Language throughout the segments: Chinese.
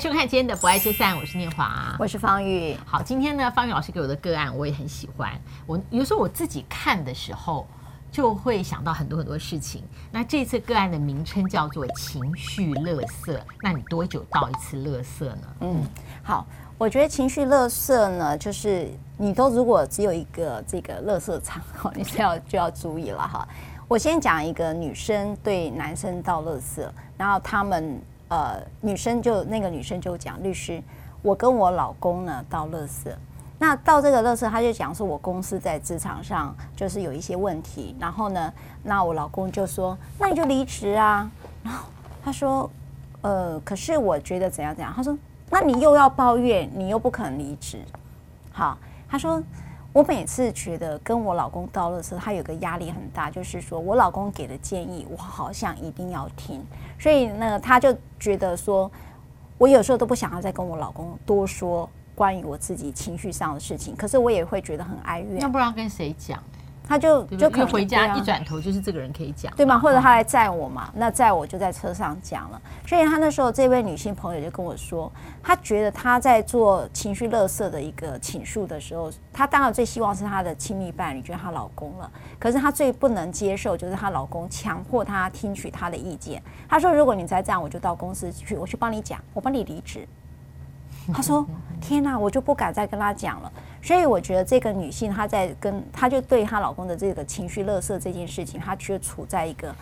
收看今天的《不爱就散》，我是念华，我是方玉。好，今天呢，方玉老师给我的个案我也很喜欢。我有时候我自己看的时候，就会想到很多很多事情。那这次个案的名称叫做“情绪垃圾”。那你多久倒一次垃圾呢？嗯，好，我觉得情绪垃圾呢，就是你都如果只有一个这个垃圾场，你就要就要注意了哈。我先讲一个女生对男生倒垃圾，然后他们。呃，女生就那个女生就讲，律师，我跟我老公呢到乐色，那到这个乐色，他就讲说我公司在职场上就是有一些问题，然后呢，那我老公就说，那你就离职啊，然后他说，呃，可是我觉得怎样怎样，他说，那你又要抱怨，你又不肯离职，好，他说。我每次觉得跟我老公到的时候，他有个压力很大，就是说我老公给的建议，我好像一定要听，所以呢，他就觉得说，我有时候都不想要再跟我老公多说关于我自己情绪上的事情，可是我也会觉得很哀怨。那不然跟谁讲？他就就可以回家一转头就是这个人可以讲，对吗？或者他来载我嘛？那载我就在车上讲了。所以他那时候这位女性朋友就跟我说，她觉得她在做情绪垃圾的一个倾诉的时候，她当然最希望是她的亲密伴侣，就是她老公了。可是她最不能接受就是她老公强迫她听取她的意见。她说：“如果你再这样，我就到公司去，我去帮你讲，我帮你离职。”她说：“ 天哪，我就不敢再跟他讲了。”所以我觉得这个女性她在跟她就对她老公的这个情绪垃圾这件事情，她却处在一个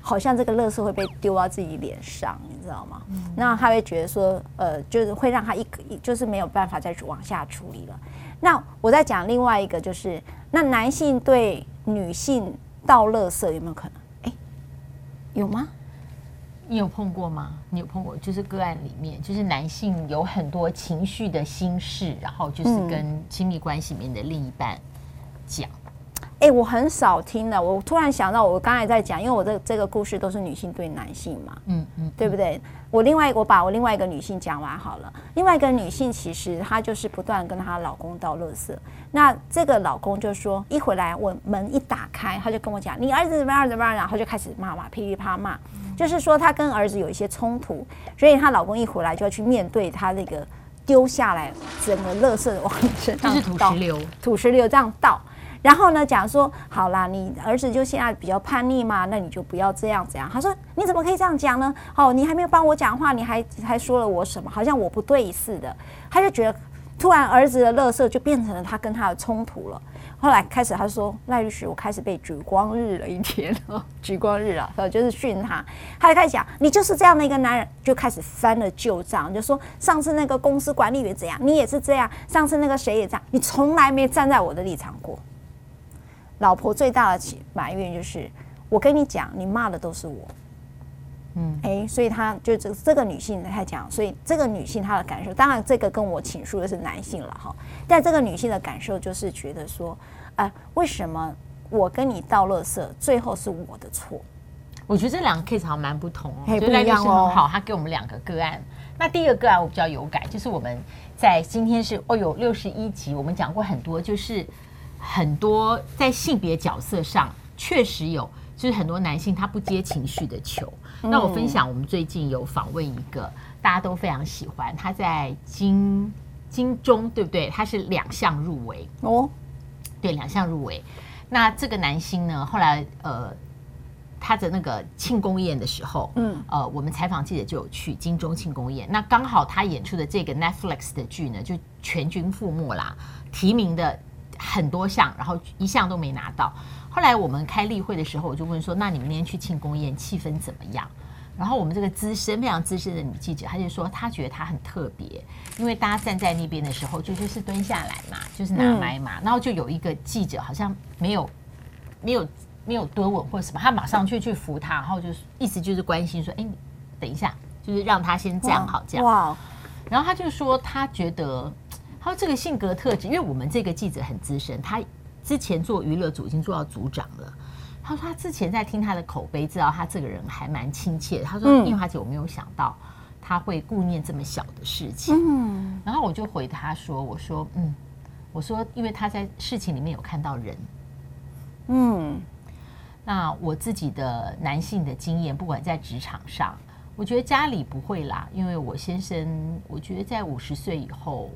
好像这个垃圾会被丢到自己脸上，你知道吗？嗯、那她会觉得说，呃，就是会让她一一就是没有办法再往下处理了。那我再讲另外一个，就是那男性对女性倒垃圾有没有可能？哎，有吗？你有碰过吗？你有碰过？就是个案里面，就是男性有很多情绪的心事，然后就是跟亲密关系里面的另一半讲。哎、欸，我很少听的。我突然想到，我刚才在讲，因为我这这个故事都是女性对男性嘛，嗯嗯，对不对？我另外我把我另外一个女性讲完好了。另外一个女性其实她就是不断跟她老公倒垃圾。那这个老公就说，一回来我门一打开，他就跟我讲，你儿子怎么样怎么样，然后就开始骂骂噼里啪啦骂，就是说她跟儿子有一些冲突，所以她老公一回来就要去面对她那个丢下来整个垃圾往身上倒，土石流，土石流这样倒。然后呢，讲说好啦，你儿子就现在比较叛逆嘛，那你就不要这样这样。他说你怎么可以这样讲呢？哦，你还没有帮我讲话，你还还说了我什么？好像我不对似的。他就觉得突然儿子的垃圾就变成了他跟他的冲突了。后来开始他说赖律师，我开始被举光日了一天哦，举光日了，就是训他。他就开始讲你就是这样的一个男人，就开始翻了旧账，就说上次那个公司管理员怎样，你也是这样，上次那个谁也这样，你从来没站在我的立场过。老婆最大的埋怨就是，我跟你讲，你骂的都是我，嗯，哎，所以她就这这个女性她讲，所以这个女性她的感受，当然这个跟我倾诉的是男性了哈，但这个女性的感受就是觉得说，哎，为什么我跟你倒垃圾，最后是我的错？我觉得这两个 case 好像蛮不同哦，不一样哦。好，他给我们两个个案，那第一个个案我比较有感，就是我们在今天是哦有六十一集，我们讲过很多，就是。很多在性别角色上确实有，就是很多男性他不接情绪的球。嗯、那我分享，我们最近有访问一个大家都非常喜欢，他在金金钟对不对？他是两项入围哦，对，两项入围。那这个男星呢，后来呃，他的那个庆功宴的时候，嗯，呃，我们采访记者就有去金钟庆功宴。那刚好他演出的这个 Netflix 的剧呢，就全军覆没啦，提名的。很多项，然后一项都没拿到。后来我们开例会的时候，我就问说：“那你们那天去庆功宴，气氛怎么样？”然后我们这个资深、非常资深的女记者，她就说：“她觉得她很特别，因为大家站在那边的时候，就就是蹲下来嘛，就是拿麦嘛。嗯、然后就有一个记者好像没有、没有、没有蹲稳或者什么，他马上去去扶她，然后就是意思就是关心说：‘哎，你等一下，就是让他先站好这样。’哇！然后他就说他觉得。”他说：“这个性格特质，因为我们这个记者很资深，他之前做娱乐组已经做到组长了。他说他之前在听他的口碑，知道他这个人还蛮亲切。他说：‘念华姐，我没有想到他会顾念这么小的事情。’嗯，然后我就回他说：‘我说，嗯，我说，因为他在事情里面有看到人，嗯，那我自己的男性的经验，不管在职场上。”我觉得家里不会啦，因为我先生，我觉得在五十岁以后，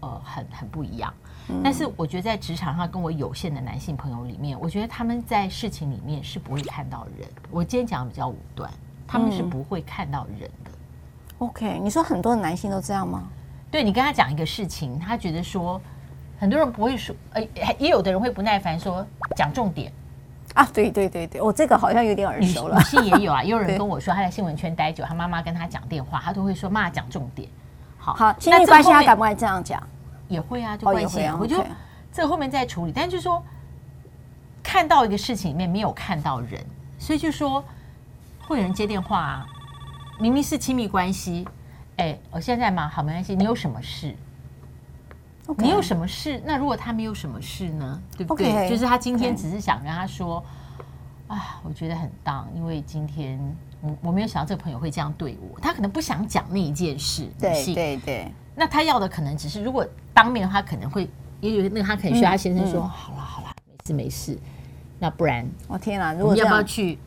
呃，很很不一样。嗯、但是我觉得在职场上跟我有限的男性朋友里面，我觉得他们在事情里面是不会看到人。我今天讲的比较武断，他们是不会看到人的。嗯、OK，你说很多的男性都这样吗？对，你跟他讲一个事情，他觉得说很多人不会说，呃，也有的人会不耐烦说讲重点啊。对对对对，我这个好像有点耳熟了。女性也有啊，也有人 跟我说他在新闻圈待久，他妈妈跟他讲电话，他都会说妈讲重点。好，好，亲密关系他敢不敢这样讲？也会啊，就关系啊，我就这后面再处理。但是就是说，看到一个事情里面没有看到人，所以就说会有人接电话啊，明明是亲密关系，哎，我现在嘛，好没关系。你有什么事？你有什么事？那如果他没有什么事呢？对不对？就是他今天只是想跟他说，啊，我觉得很当，因为今天我我没有想到这个朋友会这样对我，他可能不想讲那一件事。对对对。那他要的可能只是，如果当面的话，可能会也有那个他可能需要他先生说：“嗯嗯、好了好了，没事没事。”那不然，我天哪！如果要不要去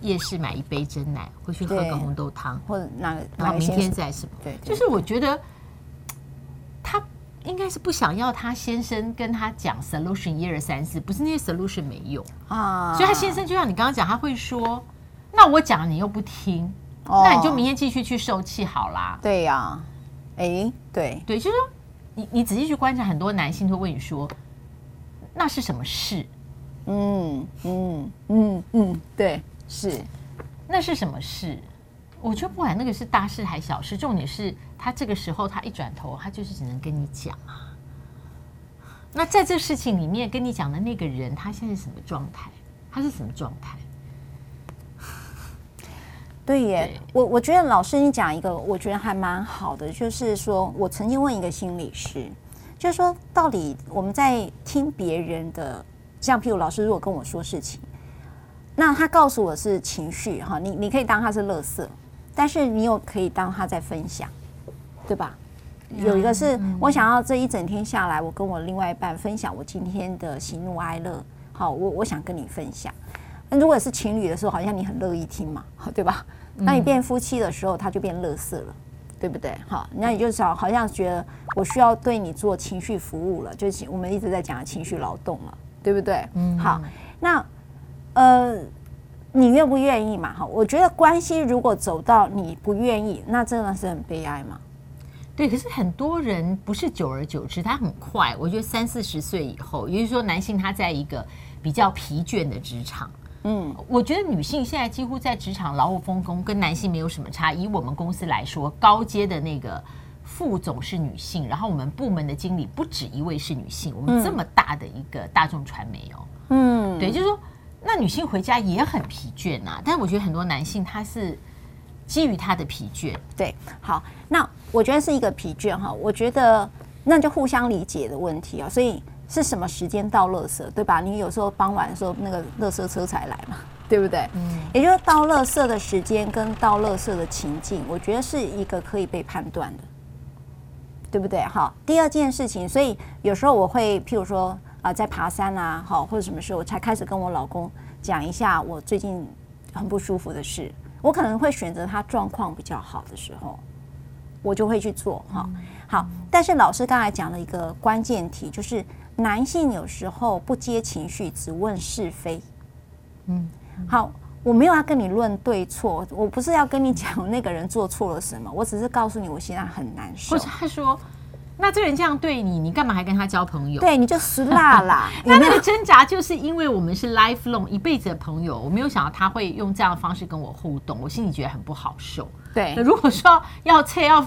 夜市买一杯真奶，或去喝个红豆汤，或者哪个？然后明天再什么？对，就是我觉得他应该是不想要他先生跟他讲 solution 一二三四，不是那些 solution 没用啊。所以他先生就像你刚刚讲，他会说：“那我讲你又不听，哦、那你就明天继续去受气好啦。”对呀、啊。哎，对对，就是说，你你仔细去观察，很多男性都会问你说，那是什么事？嗯嗯嗯嗯，对，是，那是什么事？我觉得不管那个是大事还是小事，重点是他这个时候他一转头，他就是只能跟你讲啊。那在这事情里面跟你讲的那个人，他现在是什么状态？他是什么状态？对耶，对我我觉得老师你讲一个，我觉得还蛮好的，就是说我曾经问一个心理师，就是说到底我们在听别人的，像譬如老师如果跟我说事情，那他告诉我是情绪哈，你你可以当他是垃圾，但是你又可以当他在分享，对吧？有一个是我想要这一整天下来，我跟我另外一半分享我今天的喜怒哀乐，好，我我想跟你分享。那如果是情侣的时候，好像你很乐意听嘛，对吧？那你变夫妻的时候，他就变乐色了，对不对？好，那你就想，好像觉得我需要对你做情绪服务了，就是我们一直在讲情绪劳动了，对不对？嗯，好，那呃，你愿不愿意嘛？哈，我觉得关系如果走到你不愿意，那真的是很悲哀嘛。对，可是很多人不是久而久之，他很快，我觉得三四十岁以后，也就是说，男性他在一个比较疲倦的职场。嗯，我觉得女性现在几乎在职场劳务分工，跟男性没有什么差。以我们公司来说，高阶的那个副总是女性，然后我们部门的经理不止一位是女性。我们这么大的一个大众传媒哦，嗯，对，就是说，那女性回家也很疲倦呐。但是我觉得很多男性他是基于他的疲倦，对，好，那我觉得是一个疲倦哈。我觉得那就互相理解的问题啊，所以。是什么时间到垃圾，对吧？你有时候傍晚的时候，那个垃圾车才来嘛，对不对？嗯，也就是到垃圾的时间跟到垃圾的情境，我觉得是一个可以被判断的，对不对？好，第二件事情，所以有时候我会，譬如说啊、呃，在爬山啊，好，或者什么时候，我才开始跟我老公讲一下我最近很不舒服的事，我可能会选择他状况比较好的时候，我就会去做哈。好，但是老师刚才讲了一个关键题，就是。男性有时候不接情绪，只问是非。嗯，好，我没有要跟你论对错，我不是要跟你讲那个人做错了什么，我只是告诉你我现在很难受。或者他说，那这个人这样对你，你干嘛还跟他交朋友？对，你就死辣啦。那那个挣扎就是因为我们是 lifelong 一辈子的朋友，我没有想到他会用这样的方式跟我互动，我心里觉得很不好受。对，那如果说要撤要。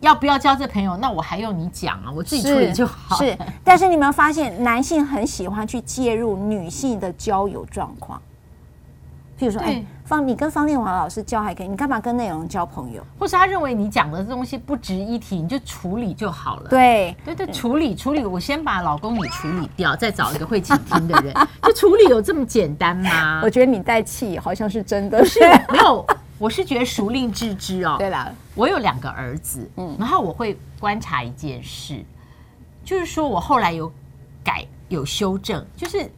要不要交这朋友？那我还用你讲啊？我自己处理就好。是，但是你们发现，男性很喜欢去介入女性的交友状况。譬如说，哎对，方，你跟方念华老师交还可以，你干嘛跟内容交朋友？或是他认为你讲的东西不值一提，你就处理就好了。对，对对，处理处理，我先把老公你处理掉，再找一个会倾听的人。就处理有这么简单吗？我觉得你带气好像是真的，是没有。我是觉得熟令自知哦。对了，我有两个儿子，嗯，然后我会观察一件事，就是说我后来有改有修正，就是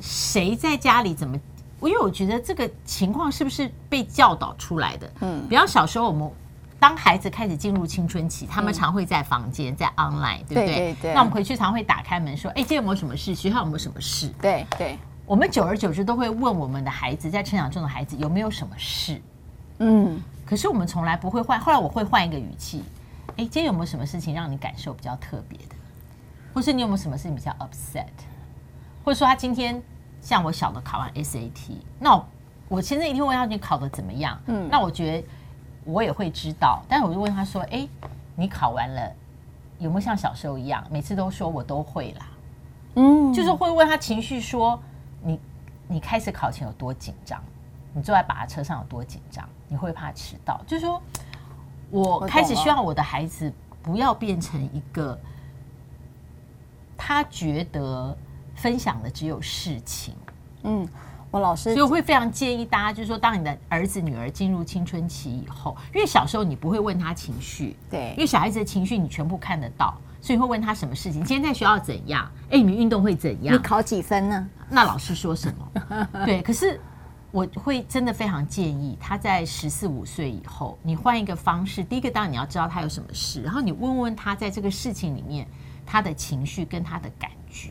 谁在家里怎么我因为我觉得这个情况是不是被教导出来的？嗯，比方小时候我们当孩子开始进入青春期，他们常会在房间在 online，对不对？对对对。那我们回去常会打开门说：“哎，今天有没有什么事？学校有没有什么事？”对对。我们久而久之都会问我们的孩子，在成长中的孩子有没有什么事？嗯。可是我们从来不会换，后来我会换一个语气。哎，今天有没有什么事情让你感受比较特别的？或是你有没有什么事情比较 upset？或者说他今天像我小的考完 SAT，那我，我现在一定问他你考的怎么样？嗯，那我觉得我也会知道，但是我就问他说：“哎，你考完了有没有像小时候一样，每次都说我都会啦？”嗯，就是会问他情绪说：“你你开始考前有多紧张？你坐在把车上有多紧张？你会怕迟到？”就是说。我开始希望我的孩子不要变成一个，他觉得分享的只有事情。嗯，我老师，所以我会非常建议大家，就是说，当你的儿子女儿进入青春期以后，因为小时候你不会问他情绪，对，因为小孩子的情绪你全部看得到，所以会问他什么事情。今天在学校怎样？哎，你们运动会怎样？你考几分呢？那老师说什么？对，可是。我会真的非常建议他在十四五岁以后，你换一个方式。第一个，当然你要知道他有什么事，然后你问问他在这个事情里面他的情绪跟他的感觉。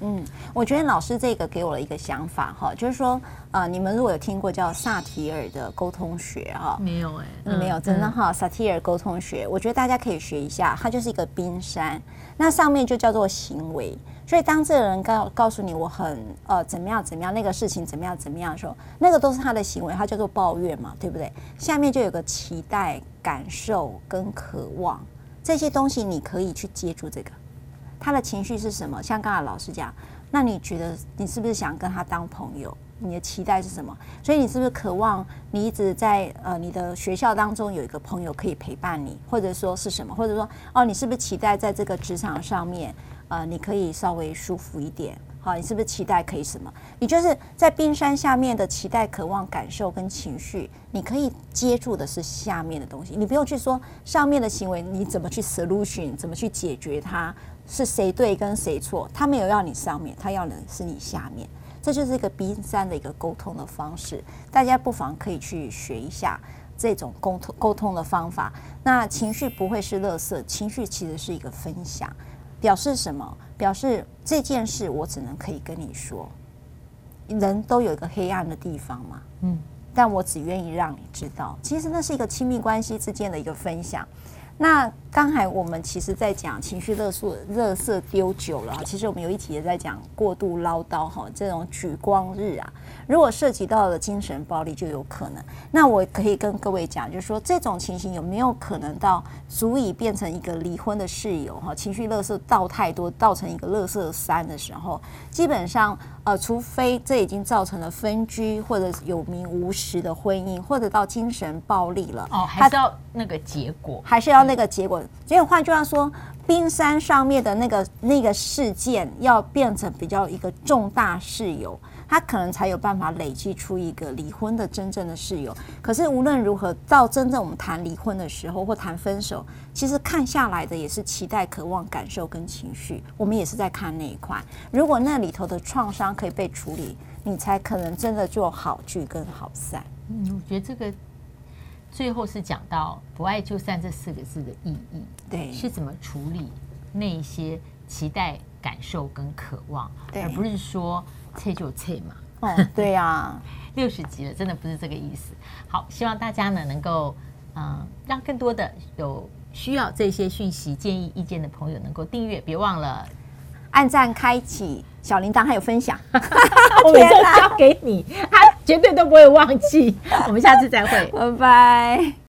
嗯，我觉得老师这个给我了一个想法哈，就是说，呃，你们如果有听过叫萨提尔的沟通学哈，没有哎、嗯，没有，真的哈，萨提尔沟通学，我觉得大家可以学一下，它就是一个冰山，那上面就叫做行为。所以，当这个人告告诉你我很呃怎么样怎么样，那个事情怎么样怎么样的时候，那个都是他的行为，他叫做抱怨嘛，对不对？下面就有个期待、感受跟渴望这些东西，你可以去接住这个。他的情绪是什么？像刚才老师讲，那你觉得你是不是想跟他当朋友？你的期待是什么？所以你是不是渴望你一直在呃你的学校当中有一个朋友可以陪伴你，或者说是什么？或者说哦，你是不是期待在这个职场上面？呃，你可以稍微舒服一点，好，你是不是期待可以什么？你就是在冰山下面的期待、渴望、感受跟情绪，你可以接住的是下面的东西，你不用去说上面的行为，你怎么去 solution，怎么去解决它，是谁对跟谁错？他没有要你上面，他要的是你下面，这就是一个冰山的一个沟通的方式，大家不妨可以去学一下这种沟通沟通的方法。那情绪不会是垃圾，情绪其实是一个分享。表示什么？表示这件事我只能可以跟你说。人都有一个黑暗的地方嘛，嗯，但我只愿意让你知道。其实那是一个亲密关系之间的一个分享。那刚才我们其实，在讲情绪勒索、勒色丢久了。其实我们有一集也在讲过度唠叨哈，这种举光日啊，如果涉及到了精神暴力，就有可能。那我可以跟各位讲，就是说这种情形有没有可能到足以变成一个离婚的事由哈？情绪勒色倒太多，造成一个勒色三的时候，基本上呃，除非这已经造成了分居或者有名无实的婚姻，或者到精神暴力了哦，还是要那个结果，还是要。那个结果，所以换句话说，冰山上面的那个那个事件要变成比较一个重大事由，他可能才有办法累积出一个离婚的真正的事由。可是无论如何，到真正我们谈离婚的时候或谈分手，其实看下来的也是期待、渴望、感受跟情绪，我们也是在看那一块。如果那里头的创伤可以被处理，你才可能真的就好聚跟好散。嗯，我觉得这个。最后是讲到“不爱就散”这四个字的意义，对，是怎么处理那些期待、感受跟渴望，而不是说“切就切”嘛。哦，对呀、啊，六十集了，真的不是这个意思。好，希望大家呢能够，嗯，让更多的有需要这些讯息、建议、意见的朋友能够订阅，别忘了按赞、开启小铃铛，还有分享。我每次交给你，他绝对都不会忘记。我们下次再会，拜拜。